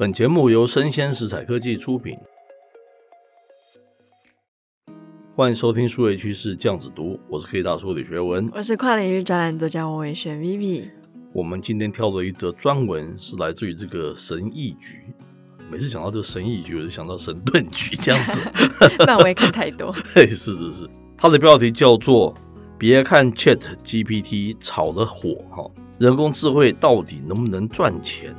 本节目由生鲜食材科技出品，欢迎收听数位趋势酱子读，我是科技大叔李学文，我是跨领域专栏作家王伟轩 Vivi。我们今天挑的一则专文是来自于这个神异局，每次想到这个神异局，我就想到神盾局这样子。那我也看太多，嘿，是是是，它的标题叫做。别看 Chat GPT 炒得火哈，人工智慧到底能不能赚钱？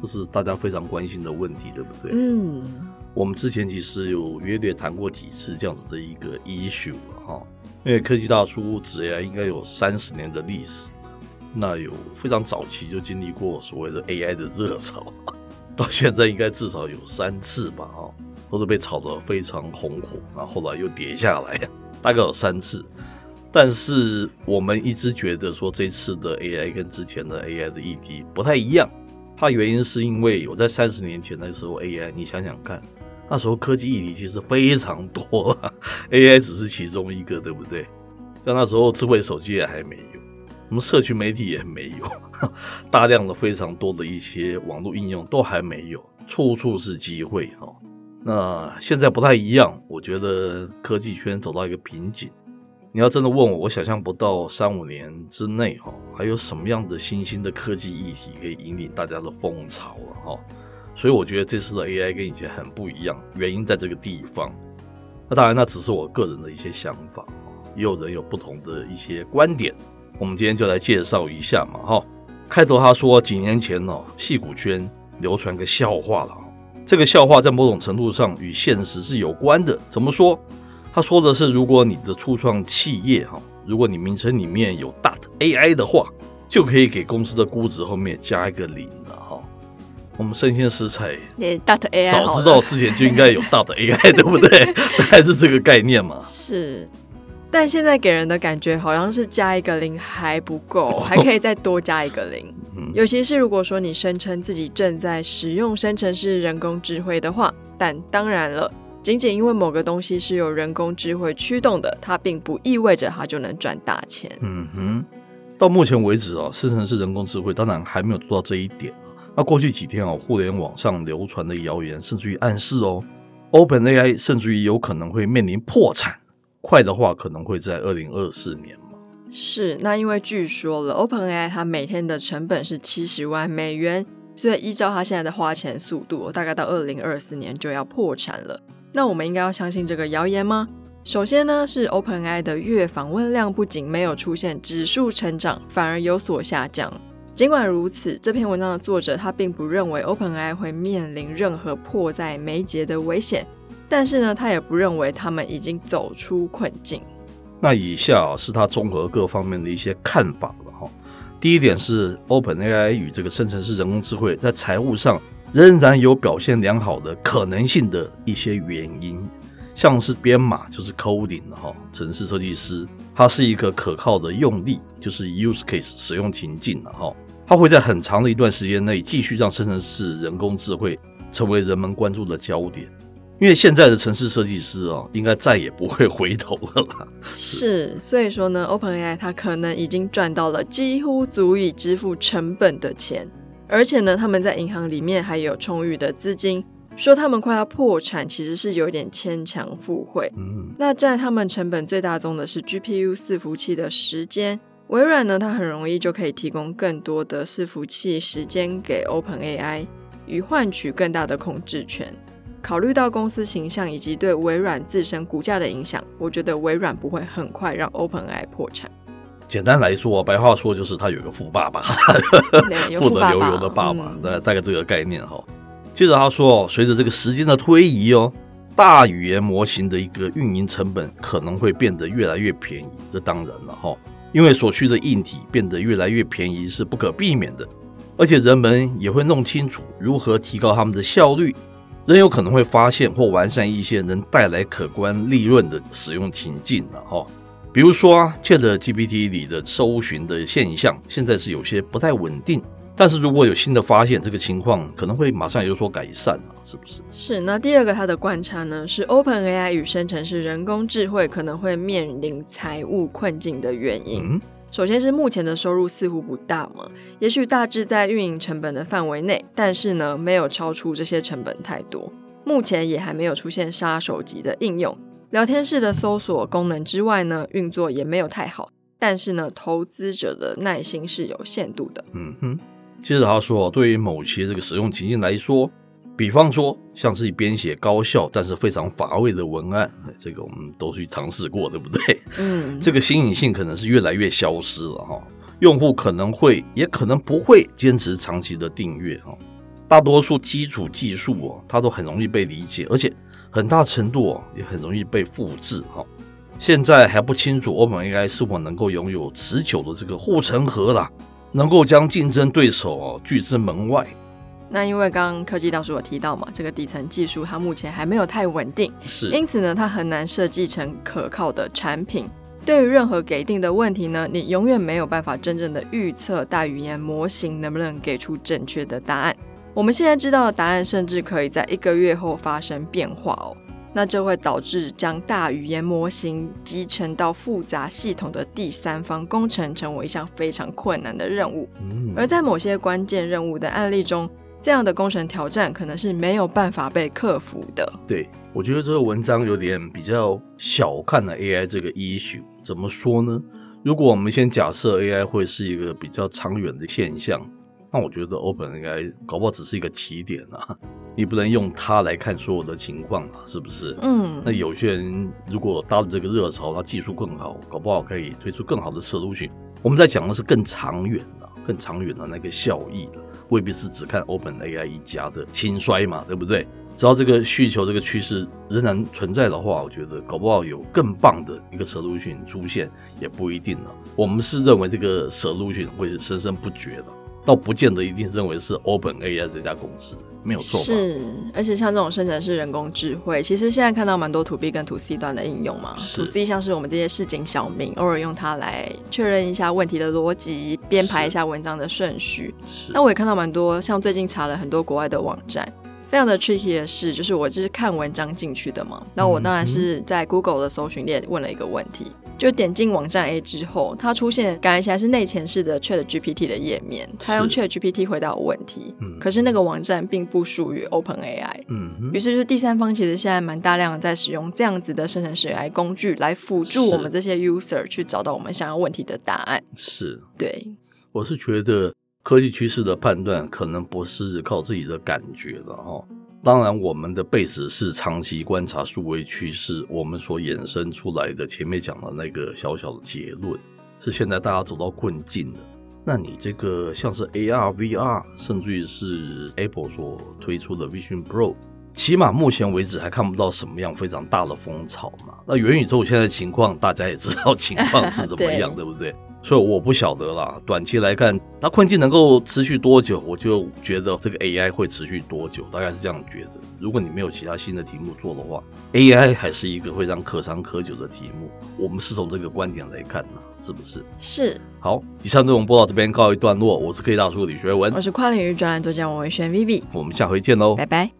这是大家非常关心的问题，对不对？嗯，我们之前其实有约略谈过几次这样子的一个 issue 哈，因为科技大叔职业应该有三十年的历史，那有非常早期就经历过所谓的 AI 的热潮，到现在应该至少有三次吧哈，都是被炒得非常红火，然后后来又跌下来，大概有三次。但是我们一直觉得说，这次的 AI 跟之前的 AI 的议题不太一样，它原因是因为我在三十年前那时候 AI，你想想看，那时候科技议题其实非常多，AI 只是其中一个，对不对？像那时候智慧手机也还没有，什么社群媒体也没有，大量的非常多的一些网络应用都还没有，处处是机会哈。那现在不太一样，我觉得科技圈走到一个瓶颈。你要真的问我，我想象不到三五年之内哈，还有什么样的新兴的科技议题可以引领大家的风潮了哈。所以我觉得这次的 AI 跟以前很不一样，原因在这个地方。那当然，那只是我个人的一些想法，也有人有不同的一些观点。我们今天就来介绍一下嘛哈。开头他说，几年前哦，戏骨圈流传个笑话了，这个笑话在某种程度上与现实是有关的。怎么说？他说的是，如果你的初创企业哈，如果你名称里面有 dot AI 的话，就可以给公司的估值后面加一个零了哈。我们生鲜食材也 dot AI，早知道之前就应该有 dot AI，对不对？大概是这个概念嘛。是，但现在给人的感觉好像是加一个零还不够，还可以再多加一个零。尤其是如果说你声称自己正在使用生成式人工智慧的话，但当然了。仅仅因为某个东西是由人工智慧驱动的，它并不意味着它就能赚大钱。嗯哼，到目前为止啊，生成式人工智慧当然还没有做到这一点。那过去几天啊，互联网上流传的谣言，甚至于暗示哦，OpenAI 甚至于有可能会面临破产，快的话可能会在二零二四年嘛。是，那因为据说了，OpenAI 它每天的成本是七十万美元，所以依照它现在的花钱速度，大概到二零二四年就要破产了。那我们应该要相信这个谣言吗？首先呢，是 OpenAI 的月访问量不仅没有出现指数成长，反而有所下降。尽管如此，这篇文章的作者他并不认为 OpenAI 会面临任何迫在眉睫的危险，但是呢，他也不认为他们已经走出困境。那以下是他综合各方面的一些看法了哈。第一点是 OpenAI 与这个生成式人工智慧在财务上。仍然有表现良好的可能性的一些原因，像是编码就是 coding 哈，城市设计师，它是一个可靠的用例，就是 use case 使用情境了哈，它会在很长的一段时间内继续让生成式人工智慧成为人们关注的焦点，因为现在的城市设计师啊，应该再也不会回头了啦。是，所以说呢，OpenAI 它可能已经赚到了几乎足以支付成本的钱。而且呢，他们在银行里面还有充裕的资金，说他们快要破产，其实是有点牵强附会。嗯，那占他们成本最大宗的是 GPU 伺服器的时间。微软呢，它很容易就可以提供更多的伺服器时间给 OpenAI，以换取更大的控制权。考虑到公司形象以及对微软自身股价的影响，我觉得微软不会很快让 OpenAI 破产。简单来说，白话说就是他有一个富爸爸，富得流油的爸爸，大概大概这个概念哈。接着他说，随着这个时间的推移哦，大语言模型的一个运营成本可能会变得越来越便宜，这当然了哈，因为所需的硬体变得越来越便宜是不可避免的。而且人们也会弄清楚如何提高他们的效率，仍有可能会发现或完善一些能带来可观利润的使用情境了哈。比如说啊，ChatGPT 里的搜寻的现象现在是有些不太稳定。但是如果有新的发现，这个情况可能会马上有所改善啊，是不是？是。那第二个他的观察呢，是 OpenAI 与生成式人工智慧可能会面临财务困境的原因。嗯，首先是目前的收入似乎不大嘛，也许大致在运营成本的范围内，但是呢，没有超出这些成本太多。目前也还没有出现杀手级的应用，聊天室的搜索功能之外呢，运作也没有太好。但是呢，投资者的耐心是有限度的。嗯哼。接着他说，对于某些这个使用情境来说，比方说像是编写高效但是非常乏味的文案，这个我们都去尝试过，对不对？嗯，这个新颖性可能是越来越消失了哈。用户可能会，也可能不会坚持长期的订阅哈。大多数基础技术哦，它都很容易被理解，而且很大程度哦也很容易被复制哈。现在还不清楚 OpenAI 是否能够拥有持久的这个护城河啦。能够将竞争对手哦拒之门外。那因为刚刚科技大叔有提到嘛，这个底层技术它目前还没有太稳定，是，因此呢，它很难设计成可靠的产品。对于任何给定的问题呢，你永远没有办法真正的预测大语言模型能不能给出正确的答案。我们现在知道的答案，甚至可以在一个月后发生变化哦。那这会导致将大语言模型集成到复杂系统的第三方工程成为一项非常困难的任务。而在某些关键任务的案例中，这样的工程挑战可能是没有办法被克服的。对，我觉得这个文章有点比较小看了 AI 这个 issue。怎么说呢？如果我们先假设 AI 会是一个比较长远的现象。那我觉得 Open 应该搞不好只是一个起点啊，你不能用它来看所有的情况啊，是不是？嗯。那有些人如果搭了这个热潮，他技术更好，搞不好可以推出更好的 solution。我们在讲的是更长远的、更长远的那个效益的，未必是只看 Open AI 一家的兴衰嘛，对不对？只要这个需求、这个趋势仍然存在的话，我觉得搞不好有更棒的一个 solution 出现也不一定了。我们是认为这个 solution 会是生生不绝的。倒不见得一定认为是 OpenAI 这家公司没有错。是，而且像这种生成式人工智慧，其实现在看到蛮多 To B 跟 To C 端的应用嘛。To C 像是我们这些市井小民，偶尔用它来确认一下问题的逻辑，编排一下文章的顺序。是。那我也看到蛮多，像最近查了很多国外的网站，非常的 tricky 的是，就是我就是看文章进去的嘛。那我当然是在 Google 的搜寻列问了一个问题。就点进网站 A 之后，它出现感觉起来是内嵌式的 Chat GPT 的页面，它用 Chat GPT 回答问题，嗯，可是那个网站并不属于 OpenAI，嗯，于是就是第三方其实现在蛮大量的在使用这样子的生成式 AI 工具来辅助我们这些 user 去找到我们想要问题的答案，是，对，我是觉得科技趋势的判断可能不是靠自己的感觉的哈。当然，我们的 base 是长期观察数位趋势，我们所衍生出来的前面讲的那个小小的结论，是现在大家走到困境了。那你这个像是 AR、VR，甚至于是 Apple 所推出的 Vision Pro，起码目前为止还看不到什么样非常大的风潮嘛。那元宇宙现在情况，大家也知道情况是怎么样，对，对不对？所以我不晓得啦，短期来看，它困境能够持续多久，我就觉得这个 AI 会持续多久，大概是这样觉得。如果你没有其他新的题目做的话，AI 还是一个非常可长可久的题目。我们是从这个观点来看呢，是不是？是。好，以上内容播到这边告一段落，我是科技大叔李学文，我是跨领域专栏作家王维轩 Vivi，我们下回见喽，拜拜。